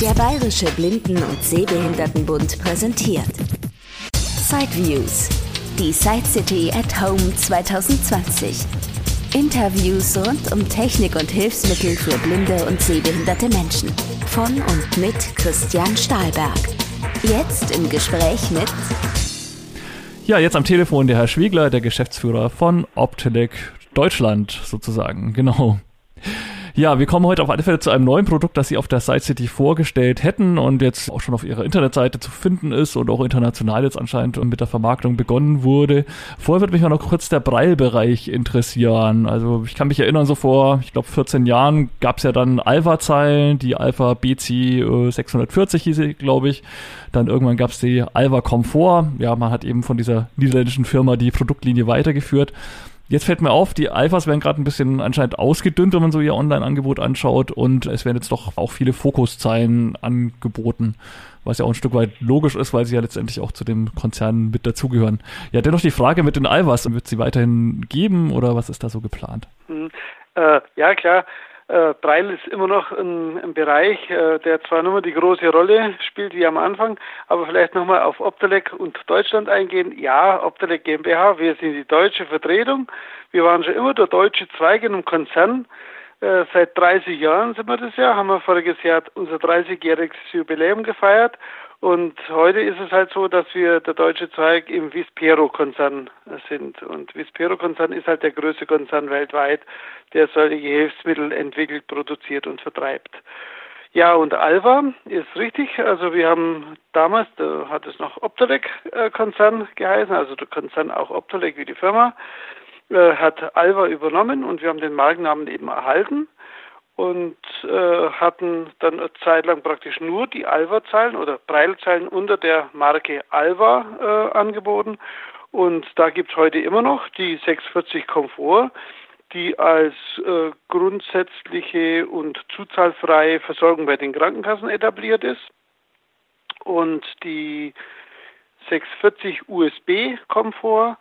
Der Bayerische Blinden- und Sehbehindertenbund präsentiert Sideviews, die Side City at Home 2020. Interviews rund um Technik und Hilfsmittel für blinde und sehbehinderte Menschen. Von und mit Christian Stahlberg. Jetzt im Gespräch mit ja, jetzt am Telefon der Herr Schwiegler, der Geschäftsführer von Optelec Deutschland sozusagen. Genau. Ja, wir kommen heute auf alle Fälle zu einem neuen Produkt, das Sie auf der Side City vorgestellt hätten und jetzt auch schon auf Ihrer Internetseite zu finden ist und auch international jetzt anscheinend mit der Vermarktung begonnen wurde. Vorher würde mich mal noch kurz der Breilbereich interessieren. Also ich kann mich erinnern, so vor, ich glaube, 14 Jahren gab es ja dann Alpha-Zeilen, die Alpha BC 640 hieß sie, glaube ich. Dann irgendwann gab es die Alva Comfort. Ja, man hat eben von dieser niederländischen Firma die Produktlinie weitergeführt. Jetzt fällt mir auf, die Alphas werden gerade ein bisschen anscheinend ausgedünnt, wenn man so ihr Online-Angebot anschaut und es werden jetzt doch auch viele Fokuszeilen angeboten, was ja auch ein Stück weit logisch ist, weil sie ja letztendlich auch zu dem Konzern mit dazugehören. Ja, dennoch die Frage mit den Alphas, wird sie weiterhin geben oder was ist da so geplant? Hm, äh, ja, klar. Äh, Breil ist immer noch ein, ein Bereich, äh, der zwar nur die große Rolle spielt wie am Anfang, aber vielleicht nochmal auf Optelec und Deutschland eingehen. Ja, Optelec GmbH, wir sind die deutsche Vertretung. Wir waren schon immer der deutsche Zweig in einem Konzern. Äh, seit 30 Jahren sind wir das Jahr, haben wir voriges Jahr unser 30-jähriges Jubiläum gefeiert und heute ist es halt so, dass wir der deutsche Zweig im Vispero-Konzern sind. Und Vispero-Konzern ist halt der größte Konzern weltweit, der solche Hilfsmittel entwickelt, produziert und vertreibt. Ja, und Alva ist richtig. Also wir haben damals, da hat es noch Optelec-Konzern äh, geheißen, also der Konzern auch Optelec wie die Firma, äh, hat Alva übernommen und wir haben den Markennamen eben erhalten und äh, hatten dann eine Zeit lang praktisch nur die Alva-Zeilen oder Breilzeilen unter der Marke Alva äh, angeboten. Und da gibt es heute immer noch die 640 Komfort, die als äh, grundsätzliche und zuzahlfreie Versorgung bei den Krankenkassen etabliert ist. Und die 640 USB-Komfort,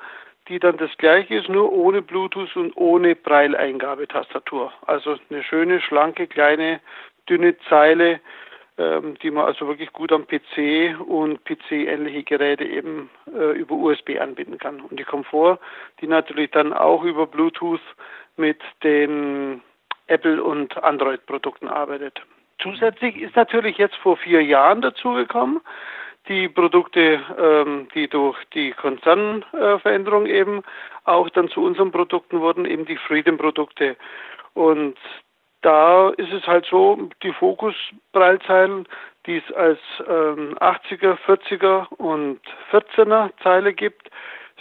die dann das gleiche ist, nur ohne Bluetooth und ohne Breileingabetastatur. Also eine schöne, schlanke, kleine, dünne Zeile, ähm, die man also wirklich gut am PC und PC-ähnliche Geräte eben äh, über USB anbinden kann. Und die Komfort, die natürlich dann auch über Bluetooth mit den Apple- und Android-Produkten arbeitet. Zusätzlich ist natürlich jetzt vor vier Jahren dazugekommen, die Produkte, ähm, die durch die Konzernveränderung äh, eben auch dann zu unseren Produkten wurden, eben die Freedom-Produkte. Und da ist es halt so, die Fokus-Breilzeilen, die es als ähm, 80er, 40er und 14er Zeile gibt,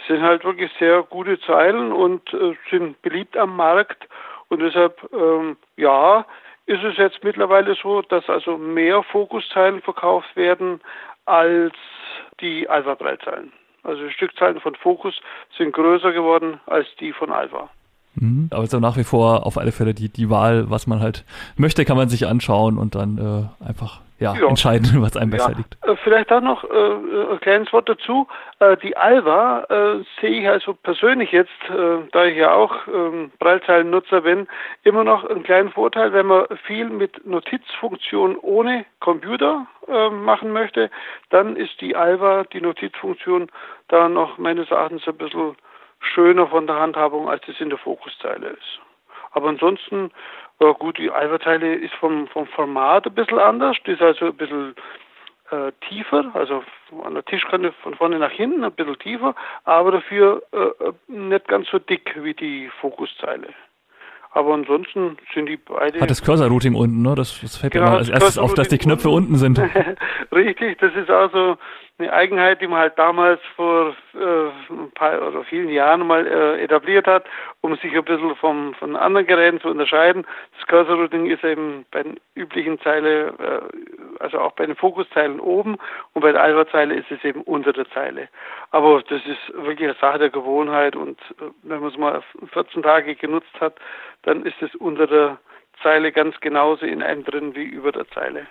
sind halt wirklich sehr gute Zeilen und äh, sind beliebt am Markt. Und deshalb, ähm, ja, ist es jetzt mittlerweile so, dass also mehr Fokuszeilen verkauft werden als die Alpha-Breitzahlen. Also die Stückzahlen von Focus sind größer geworden als die von Alpha. Mhm, aber so nach wie vor auf alle Fälle die, die Wahl, was man halt möchte, kann man sich anschauen und dann äh, einfach ja, ja, entscheiden, was einem besser ja. liegt. Äh, vielleicht auch noch äh, ein kleines Wort dazu. Äh, die Alva äh, sehe ich also persönlich jetzt, äh, da ich ja auch ähm, Breilzeilennutzer bin, immer noch einen kleinen Vorteil, wenn man viel mit Notizfunktion ohne Computer äh, machen möchte, dann ist die Alva, die Notizfunktion, da noch meines Erachtens ein bisschen schöner von der Handhabung, als es in der Fokuszeile ist. Aber ansonsten ja, gut, die Alpha-Teile ist vom, vom Format ein bisschen anders. Die ist also ein bisschen äh, tiefer, also an der Tischkante von vorne nach hinten ein bisschen tiefer, aber dafür äh, nicht ganz so dick wie die Fokuszeile. Aber ansonsten sind die beide. Hat das Cursor-Routing unten, ne? Das, das fällt genau, mir mal als erstes auf, dass die Knöpfe unten, unten sind. Richtig, das ist also eine Eigenheit, die man halt damals vor äh, ein paar oder vielen Jahren mal äh, etabliert hat, um sich ein bisschen vom, von anderen Geräten zu unterscheiden. Das Cursor-Routing ist eben bei den üblichen Zeile, äh, also auch bei den Fokuszeilen oben und bei der Alpha-Zeile ist es eben unter der Zeile. Aber das ist wirklich eine Sache der Gewohnheit und äh, wenn man es mal 14 Tage genutzt hat, dann ist es unter der Zeile ganz genauso in einem drin wie über der Zeile.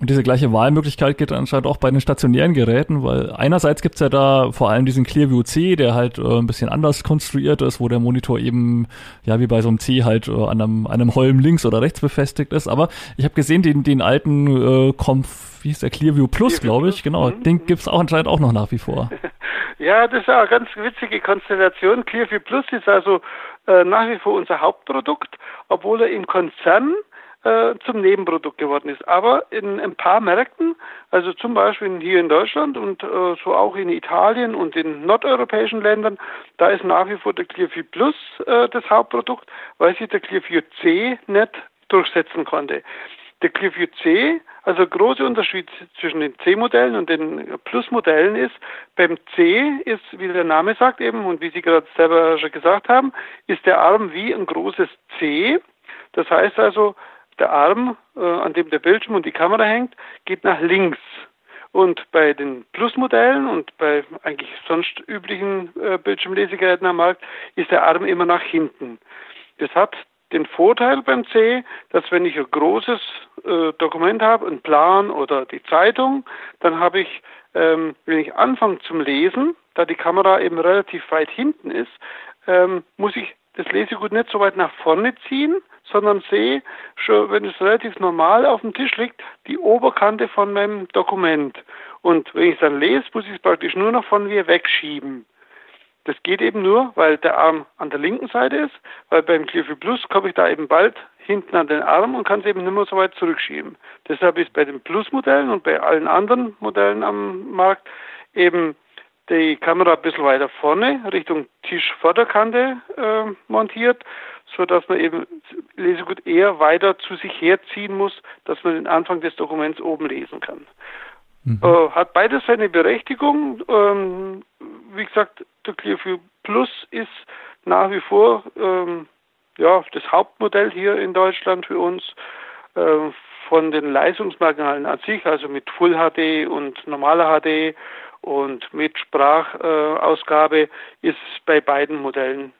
Und diese gleiche Wahlmöglichkeit geht anscheinend auch bei den stationären Geräten, weil einerseits gibt's ja da vor allem diesen Clearview C, der halt äh, ein bisschen anders konstruiert ist, wo der Monitor eben, ja, wie bei so einem C halt äh, an, einem, einem Holm links oder rechts befestigt ist. Aber ich habe gesehen, den, den alten äh, Conf, wie ist der Clearview Plus, glaube ich, genau, mhm. den gibt's auch anscheinend auch noch nach wie vor. Ja, das ist eine ganz witzige Konstellation. Clearview Plus ist also äh, nach wie vor unser Hauptprodukt, obwohl er im Konzern äh, zum Nebenprodukt geworden ist. Aber in ein paar Märkten, also zum Beispiel hier in Deutschland und äh, so auch in Italien und in nordeuropäischen Ländern, da ist nach wie vor der Clearview Plus äh, das Hauptprodukt, weil sich der Clearview C nicht durchsetzen konnte. Der Clearview C, also große Unterschied zwischen den C-Modellen und den Plus-Modellen ist, beim C ist, wie der Name sagt eben und wie Sie gerade selber schon gesagt haben, ist der Arm wie ein großes C. Das heißt also, der Arm, äh, an dem der Bildschirm und die Kamera hängt, geht nach links. Und bei den Plus-Modellen und bei eigentlich sonst üblichen äh, Bildschirmlesegeräten am Markt ist der Arm immer nach hinten. Das hat den Vorteil beim C, dass wenn ich ein großes äh, Dokument habe, einen Plan oder die Zeitung, dann habe ich, ähm, wenn ich anfange zum Lesen, da die Kamera eben relativ weit hinten ist, ähm, muss ich das Lesegut nicht so weit nach vorne ziehen, sondern sehe schon, wenn es relativ normal auf dem Tisch liegt, die Oberkante von meinem Dokument. Und wenn ich es dann lese, muss ich es praktisch nur noch von mir wegschieben. Das geht eben nur, weil der Arm an der linken Seite ist, weil beim Clearview Plus komme ich da eben bald hinten an den Arm und kann es eben nicht mehr so weit zurückschieben. Deshalb ist bei den Plus-Modellen und bei allen anderen Modellen am Markt eben die Kamera ein bisschen weiter vorne Richtung Tischvorderkante äh, montiert, so dass man eben Lesegut eher weiter zu sich herziehen muss, dass man den Anfang des Dokuments oben lesen kann. Mhm. Äh, hat beides seine Berechtigung. Ähm, wie gesagt, der Clearview Plus ist nach wie vor ähm, ja, das Hauptmodell hier in Deutschland für uns. Äh, von den Leistungsmerkmalen an sich, also mit Full HD und normaler HD und mit Sprachausgabe ist bei beiden Modellen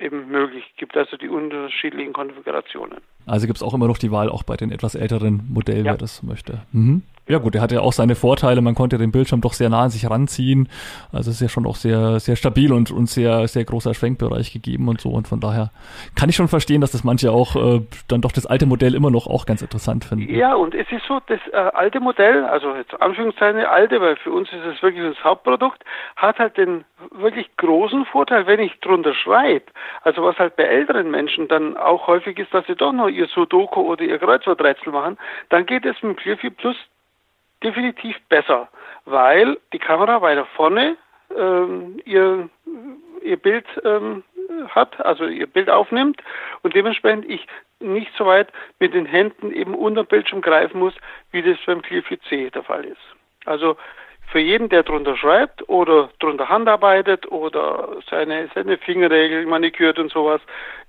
eben möglich. Gibt also die unterschiedlichen Konfigurationen. Also gibt es auch immer noch die Wahl, auch bei den etwas älteren Modellen, ja. wer das möchte. Mhm. Ja gut, er hat ja auch seine Vorteile. Man konnte den Bildschirm doch sehr nah an sich ranziehen. Also es ist ja schon auch sehr, sehr stabil und, und sehr, sehr großer Schwenkbereich gegeben und so. Und von daher kann ich schon verstehen, dass das manche auch äh, dann doch das alte Modell immer noch auch ganz interessant finden. Ja, und es ist so, das äh, alte Modell, also jetzt Anführungszeichen alte, weil für uns ist es wirklich das Hauptprodukt, hat halt den wirklich großen Vorteil, wenn ich drunter schreibe. Also was halt bei älteren Menschen dann auch häufig ist, dass sie doch noch ihr Sudoku oder ihr Kreuzworträtsel machen, dann geht es mit Clearview Plus definitiv besser, weil die Kamera weiter vorne ähm, ihr, ihr Bild ähm, hat, also ihr Bild aufnimmt und dementsprechend ich nicht so weit mit den Händen eben unter dem Bildschirm greifen muss, wie das beim Clearview C der Fall ist. Also für jeden, der drunter schreibt oder drunter handarbeitet oder seine, seine Fingerregel manikürt und sowas,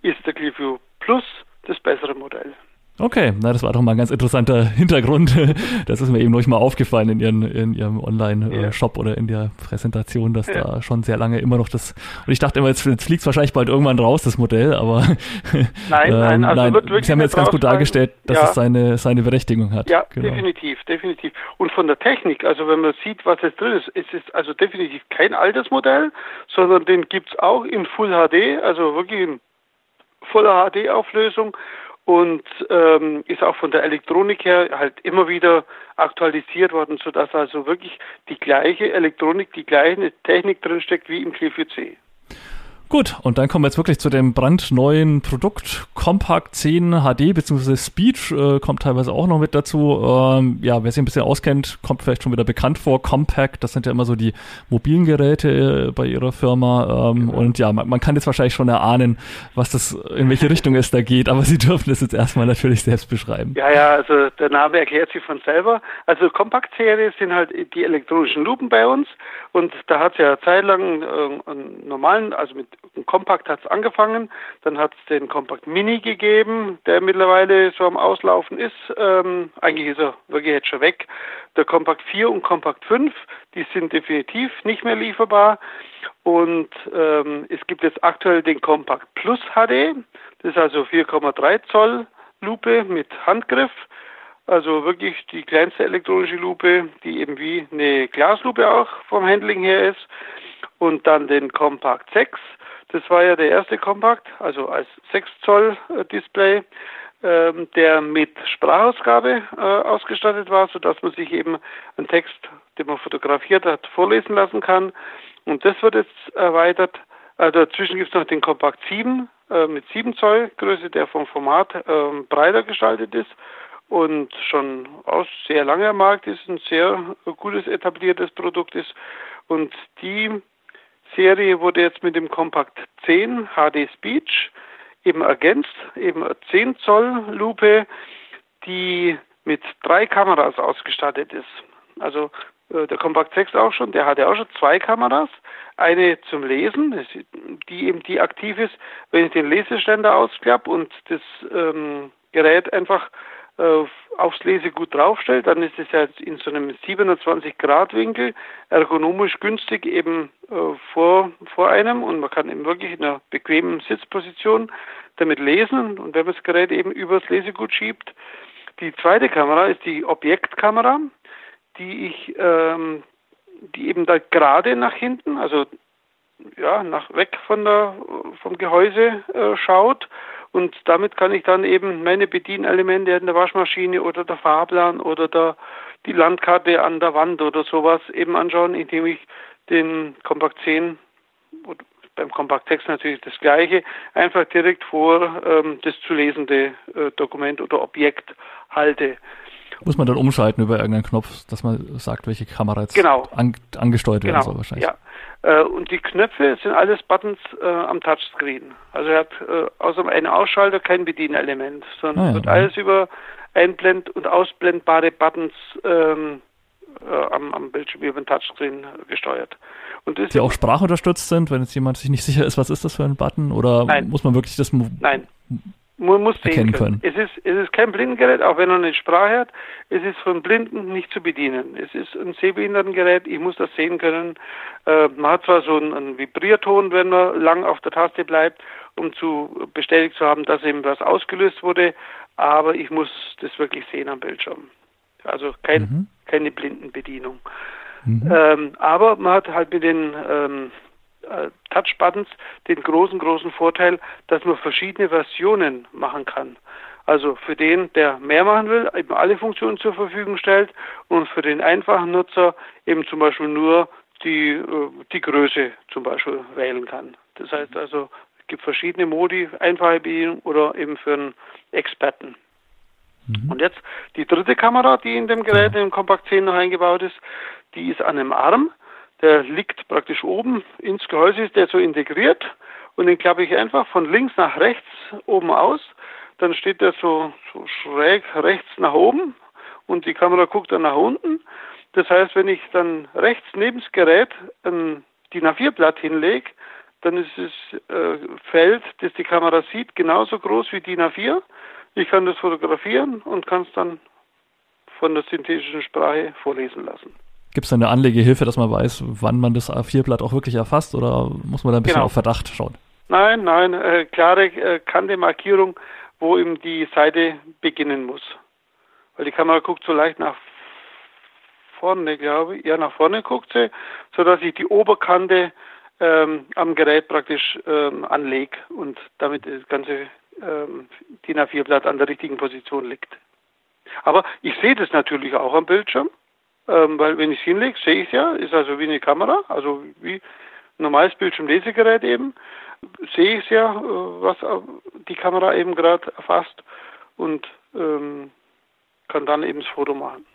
ist der Clearview Plus das bessere Modell. Okay, na, das war doch mal ein ganz interessanter Hintergrund. Das ist mir eben noch mal aufgefallen in, ihren, in ihrem Online-Shop ja. oder in der Präsentation, dass ja. da schon sehr lange immer noch das. Und ich dachte immer, jetzt, jetzt fliegt es wahrscheinlich bald irgendwann raus, das Modell, aber nein, ähm, nein, also nein, wird wirklich Sie haben jetzt ganz gut dargestellt, dass ja. es seine, seine Berechtigung hat. Ja, genau. definitiv, definitiv. Und von der Technik, also wenn man sieht, was jetzt drin ist, ist es also definitiv kein altes Modell, sondern den gibt es auch in Full HD, also wirklich in voller HD-Auflösung und ähm, ist auch von der Elektronik her halt immer wieder aktualisiert worden, sodass also wirklich die gleiche Elektronik, die gleiche Technik drinsteckt wie im Clearview C. Gut, und dann kommen wir jetzt wirklich zu dem brandneuen Produkt Compact 10 HD bzw. Speech äh, kommt teilweise auch noch mit dazu. Ähm, ja, wer sich ein bisschen auskennt, kommt vielleicht schon wieder bekannt vor. Compact, das sind ja immer so die mobilen Geräte äh, bei ihrer Firma. Ähm, genau. Und ja, man, man, kann jetzt wahrscheinlich schon erahnen, was das, in welche Richtung es da geht, aber Sie dürfen das jetzt erstmal natürlich selbst beschreiben. Ja, ja, also der Name erklärt sich von selber. Also Compact-Serie sind halt die elektronischen Lupen bei uns und da hat es ja zeitlang äh, einen normalen, also mit ein Kompakt hat es angefangen, dann hat es den Kompakt Mini gegeben, der mittlerweile so am Auslaufen ist. Ähm, eigentlich ist er wirklich jetzt schon weg. Der Kompakt 4 und Kompakt 5, die sind definitiv nicht mehr lieferbar. Und ähm, es gibt jetzt aktuell den Kompakt Plus HD, das ist also 4,3 Zoll Lupe mit Handgriff. Also wirklich die kleinste elektronische Lupe, die eben wie eine Glaslupe auch vom Handling her ist. Und dann den Compact 6. Das war ja der erste Compact, also als 6 Zoll äh, Display, ähm, der mit Sprachausgabe äh, ausgestattet war, sodass man sich eben einen Text, den man fotografiert hat, vorlesen lassen kann. Und das wird jetzt erweitert. Äh, dazwischen gibt es noch den Compact 7 äh, mit 7 Zoll Größe, der vom Format äh, breiter gestaltet ist und schon aus sehr lange am Markt ist, ein sehr gutes etabliertes Produkt ist. Und die Serie wurde jetzt mit dem Compact 10 HD Speech eben ergänzt, eben 10 Zoll Lupe, die mit drei Kameras ausgestattet ist. Also äh, der Compact 6 auch schon, der hatte auch schon zwei Kameras. Eine zum Lesen, die eben die aktiv ist, wenn ich den Leseständer ausklappe und das ähm, Gerät einfach aufs Lesegut draufstellt, dann ist es ja in so einem 27 Grad Winkel ergonomisch günstig eben äh, vor, vor einem und man kann eben wirklich in einer bequemen Sitzposition damit lesen und wenn man das Gerät eben übers Lesegut schiebt. Die zweite Kamera ist die Objektkamera, die ich, ähm, die eben da gerade nach hinten, also ja, nach weg von der, vom Gehäuse äh, schaut und damit kann ich dann eben meine Bedienelemente in der Waschmaschine oder der Fahrplan oder der, die Landkarte an der Wand oder sowas eben anschauen, indem ich den Kompakt 10 oder beim Kompakt 6 natürlich das gleiche, einfach direkt vor ähm, das zu lesende äh, Dokument oder Objekt halte. Muss man dann umschalten über irgendeinen Knopf, dass man sagt, welche Kamera jetzt genau. an, angesteuert werden genau. soll wahrscheinlich. Ja. Äh, und die Knöpfe sind alles Buttons äh, am Touchscreen. Also er hat äh, außer einem Ausschalter kein Bedienelement, sondern ah, ja, wird ja. alles über einblend- und ausblendbare Buttons ähm, äh, am, am, Bildschirm über den Touchscreen gesteuert. Und die auch sprachunterstützt sind, wenn jetzt jemand sich nicht sicher ist, was ist das für ein Button? Oder Nein. muss man wirklich das Nein. Man muss erkennen können. können. Es ist, es ist kein Blindengerät, auch wenn er eine Sprache hat. Es ist von Blinden nicht zu bedienen. Es ist ein Sehbehindertengerät. Ich muss das sehen können. Äh, man hat zwar so einen, einen Vibrierton, wenn man lang auf der Taste bleibt, um zu bestätigt zu haben, dass eben was ausgelöst wurde, aber ich muss das wirklich sehen am Bildschirm. Also kein, mhm. keine Blindenbedienung. Mhm. Ähm, aber man hat halt mit den ähm, äh, Touchbuttons den großen, großen Vorteil, dass man verschiedene Versionen machen kann. Also für den, der mehr machen will, eben alle Funktionen zur Verfügung stellt und für den einfachen Nutzer eben zum Beispiel nur die, äh, die Größe zum Beispiel wählen kann. Das heißt also, es gibt verschiedene Modi, einfache Bedienung oder eben für einen Experten. Mhm. Und jetzt die dritte Kamera, die in dem Gerät, im Compact 10 noch eingebaut ist, die ist an einem Arm der liegt praktisch oben ins Gehäuse, ist der so integriert und den klappe ich einfach von links nach rechts oben aus. Dann steht der so, so schräg rechts nach oben und die Kamera guckt dann nach unten. Das heißt, wenn ich dann rechts neben das Gerät ein DIN A4-Blatt hinlege, dann ist das äh, Feld, das die Kamera sieht, genauso groß wie DIN A4. Ich kann das fotografieren und kann es dann von der synthetischen Sprache vorlesen lassen. Gibt es eine Anlegehilfe, dass man weiß, wann man das A4-Blatt auch wirklich erfasst oder muss man da ein bisschen genau. auf Verdacht schauen? Nein, nein, äh, klare äh, Kante-Markierung, wo eben die Seite beginnen muss. Weil die Kamera guckt so leicht nach vorne, glaube ich. Ja, nach vorne guckt sie, sodass ich die Oberkante ähm, am Gerät praktisch ähm, anlege und damit das ganze ähm, DIN A4-Blatt an der richtigen Position liegt. Aber ich sehe das natürlich auch am Bildschirm ähm, weil wenn ich es hinlege, sehe ich es ja, ist also wie eine Kamera, also wie ein normales Bildschirmlesegerät eben, sehe ich es ja, äh, was die Kamera eben gerade erfasst und ähm, kann dann eben das Foto machen.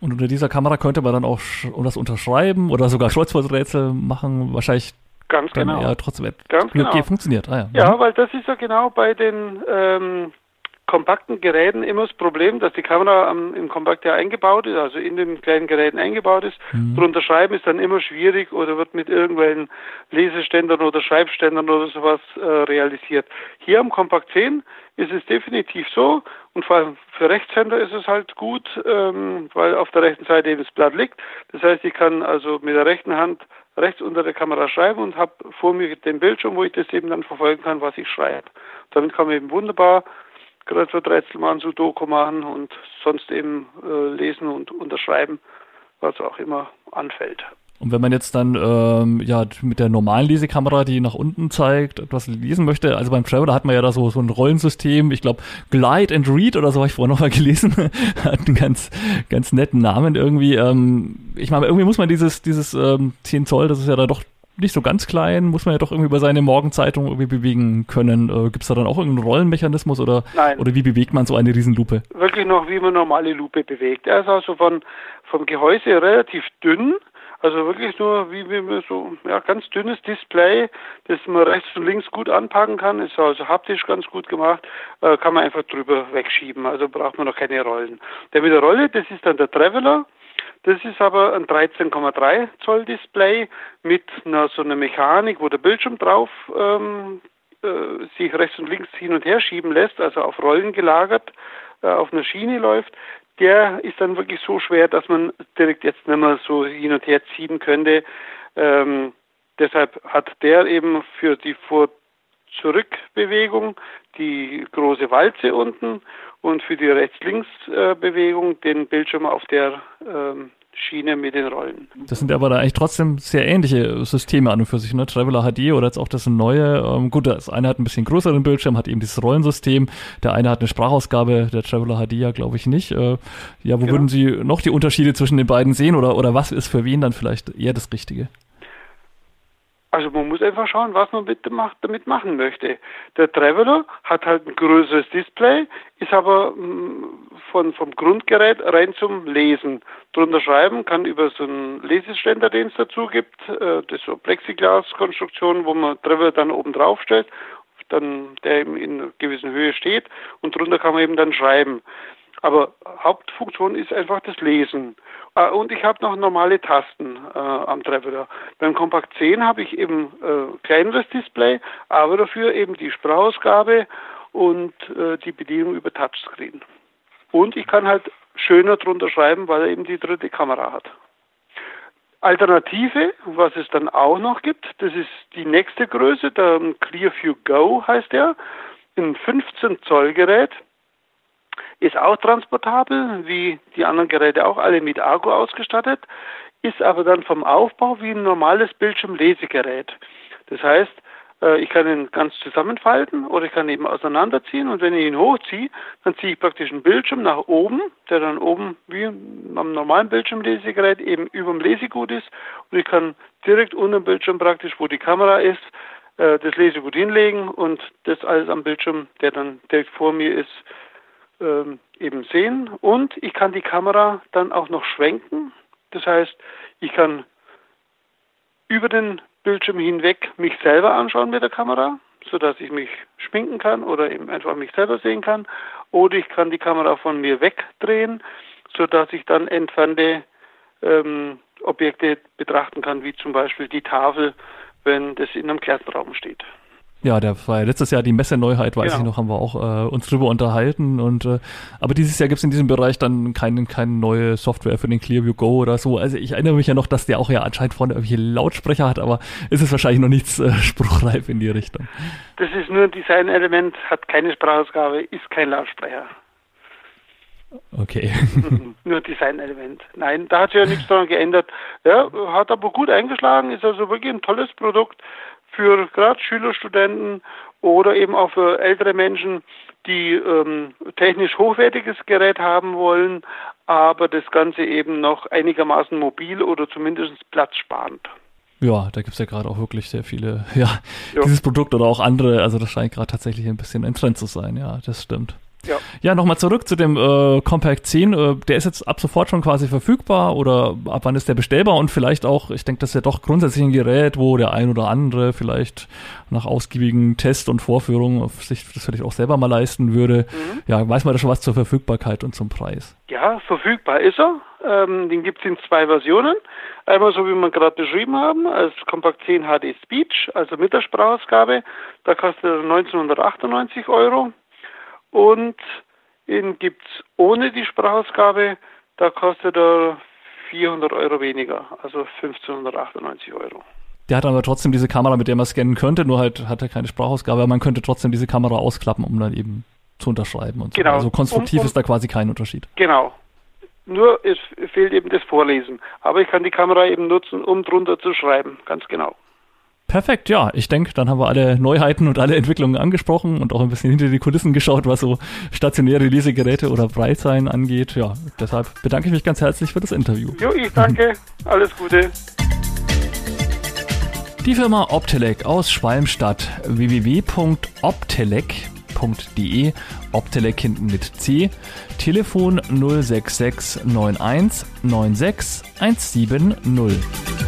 Und unter dieser Kamera könnte man dann auch das unterschreiben oder sogar Kreuzworträtsel machen, wahrscheinlich Ganz genau. Ja, trotzdem Ganz genau. funktioniert. Ah, ja. ja, mhm. weil das ist ja genau bei den ähm, kompakten Geräten immer das Problem, dass die Kamera am, im Kompakt ja eingebaut ist, also in den kleinen Geräten eingebaut ist. Mhm. Drunter schreiben ist dann immer schwierig oder wird mit irgendwelchen Leseständern oder Schreibständern oder sowas äh, realisiert. Hier am Kompakt 10 ist es definitiv so und vor allem für Rechtshänder ist es halt gut, ähm, weil auf der rechten Seite eben das Blatt liegt. Das heißt, ich kann also mit der rechten Hand rechts unter der Kamera schreiben und habe vor mir den Bildschirm, wo ich das eben dann verfolgen kann, was ich schreibe. Damit kann man eben wunderbar gerade für Rätselmann Sudoku machen und sonst eben äh, lesen und unterschreiben, was auch immer anfällt. Und wenn man jetzt dann ähm, ja mit der normalen Lesekamera, die nach unten zeigt, etwas lesen möchte, also beim Traveler hat man ja da so so ein Rollensystem, ich glaube Glide and Read oder so habe ich vorher noch mal gelesen, hat einen ganz ganz netten Namen irgendwie. Ähm, ich meine, irgendwie muss man dieses dieses ähm, 10 Zoll, das ist ja da doch nicht so ganz klein, muss man ja doch irgendwie über seine Morgenzeitung irgendwie bewegen können. Äh, Gibt es da dann auch irgendeinen Rollenmechanismus oder, Nein. oder wie bewegt man so eine Riesenlupe? Wirklich noch, wie man normale Lupe bewegt. Er ist also von, vom Gehäuse relativ dünn, also wirklich nur wie, wie man so ja, ganz dünnes Display, das man rechts und links gut anpacken kann. Ist also haptisch ganz gut gemacht, äh, kann man einfach drüber wegschieben. Also braucht man noch keine Rollen. Der mit der Rolle, das ist dann der Traveler. Das ist aber ein 13,3 Zoll Display mit einer, so einer Mechanik, wo der Bildschirm drauf ähm, äh, sich rechts und links hin und her schieben lässt, also auf Rollen gelagert, äh, auf einer Schiene läuft. Der ist dann wirklich so schwer, dass man direkt jetzt nicht mehr so hin und her ziehen könnte. Ähm, deshalb hat der eben für die Vor-Zurück-Bewegung die große Walze unten und für die Rechts-Links-Bewegung den Bildschirm auf der ähm, Schiene mit den Rollen. Das sind aber da eigentlich trotzdem sehr ähnliche Systeme an und für sich, ne? Traveler HD oder jetzt auch das neue. Ähm, gut, das eine hat ein bisschen größeren Bildschirm, hat eben dieses Rollensystem. Der eine hat eine Sprachausgabe, der Traveler HD ja, glaube ich, nicht. Äh, ja, wo genau. würden Sie noch die Unterschiede zwischen den beiden sehen oder, oder was ist für wen dann vielleicht eher das Richtige? Also man muss einfach schauen, was man damit machen möchte. Der Traveler hat halt ein größeres Display, ist aber mm, von, vom Grundgerät rein zum Lesen. Drunter schreiben kann über so einen Leseständer, den es dazu gibt, äh, das so Plexiglas-Konstruktion, wo man Traveler dann oben drauf stellt, dann der eben in einer gewissen Höhe steht und drunter kann man eben dann schreiben. Aber Hauptfunktion ist einfach das Lesen. Äh, und ich habe noch normale Tasten äh, am Traveler. Beim Compact 10 habe ich eben äh, kleineres Display, aber dafür eben die Sprachausgabe und äh, die Bedienung über Touchscreen. Und ich kann halt schöner drunter schreiben, weil er eben die dritte Kamera hat. Alternative, was es dann auch noch gibt, das ist die nächste Größe, der Clearview Go heißt der, ein 15 Zoll Gerät ist auch transportabel, wie die anderen Geräte auch, alle mit Akku ausgestattet, ist aber dann vom Aufbau wie ein normales Bildschirmlesegerät. Das heißt, äh, ich kann ihn ganz zusammenfalten oder ich kann ihn eben auseinanderziehen und wenn ich ihn hochziehe, dann ziehe ich praktisch einen Bildschirm nach oben, der dann oben wie am normalen Bildschirmlesegerät eben über dem Lesegut ist und ich kann direkt unter dem Bildschirm praktisch, wo die Kamera ist, äh, das Lesegut hinlegen und das alles am Bildschirm, der dann direkt vor mir ist, ähm, eben sehen und ich kann die Kamera dann auch noch schwenken. Das heißt, ich kann über den Bildschirm hinweg mich selber anschauen mit der Kamera, sodass ich mich schminken kann oder eben einfach mich selber sehen kann. Oder ich kann die Kamera von mir wegdrehen, sodass ich dann entfernte ähm, Objekte betrachten kann, wie zum Beispiel die Tafel, wenn das in einem Klassenraum steht. Ja, der war ja letztes Jahr die Messeneuheit, weiß genau. ich noch, haben wir auch äh, uns drüber unterhalten. Und äh, aber dieses Jahr gibt es in diesem Bereich dann keine, keine neue Software für den Clearview Go oder so. Also ich erinnere mich ja noch, dass der auch ja anscheinend vorne irgendwelche Lautsprecher hat, aber ist es wahrscheinlich noch nichts äh, spruchreif in die Richtung. Das ist nur ein Designelement, hat keine Sprachausgabe, ist kein Lautsprecher. Okay. Nur Designelement. Nein, da hat sich ja nichts daran geändert. Ja, hat aber gut eingeschlagen, ist also wirklich ein tolles Produkt für gerade Schüler, Studenten oder eben auch für ältere Menschen, die ähm, technisch hochwertiges Gerät haben wollen, aber das Ganze eben noch einigermaßen mobil oder zumindest platzsparend. Ja, da gibt es ja gerade auch wirklich sehr viele, ja, ja, dieses Produkt oder auch andere, also das scheint gerade tatsächlich ein bisschen ein Trend zu sein, ja, das stimmt. Ja, ja nochmal zurück zu dem äh, Compact 10. Äh, der ist jetzt ab sofort schon quasi verfügbar oder ab wann ist der bestellbar? Und vielleicht auch, ich denke, das ist ja doch grundsätzlich ein Gerät, wo der ein oder andere vielleicht nach ausgiebigen Test und Vorführungen sich das vielleicht auch selber mal leisten würde. Mhm. Ja, weiß man da schon was zur Verfügbarkeit und zum Preis? Ja, verfügbar ist er. Ähm, den gibt es in zwei Versionen. Einmal so, wie wir gerade beschrieben haben, als Compact 10 HD Speech, also mit der Sprachausgabe. Da kostet er 1998 Euro. Und ihn gibt es ohne die Sprachausgabe, da kostet er 400 Euro weniger, also 1598 Euro. Der hat aber trotzdem diese Kamera, mit der man scannen könnte, nur halt hat er keine Sprachausgabe, aber man könnte trotzdem diese Kamera ausklappen, um dann eben zu unterschreiben und so. Genau. Also konstruktiv um, um, ist da quasi kein Unterschied. Genau. Nur es fehlt eben das Vorlesen. Aber ich kann die Kamera eben nutzen, um drunter zu schreiben. Ganz genau. Perfekt, ja. Ich denke, dann haben wir alle Neuheiten und alle Entwicklungen angesprochen und auch ein bisschen hinter die Kulissen geschaut, was so stationäre Lesegeräte oder Breitzeilen angeht. Ja, deshalb bedanke ich mich ganz herzlich für das Interview. Jo, ich danke. Alles Gute. Die Firma Optelec aus Schwalmstadt www.optelec.de Optelec hinten mit C Telefon 06691 96 170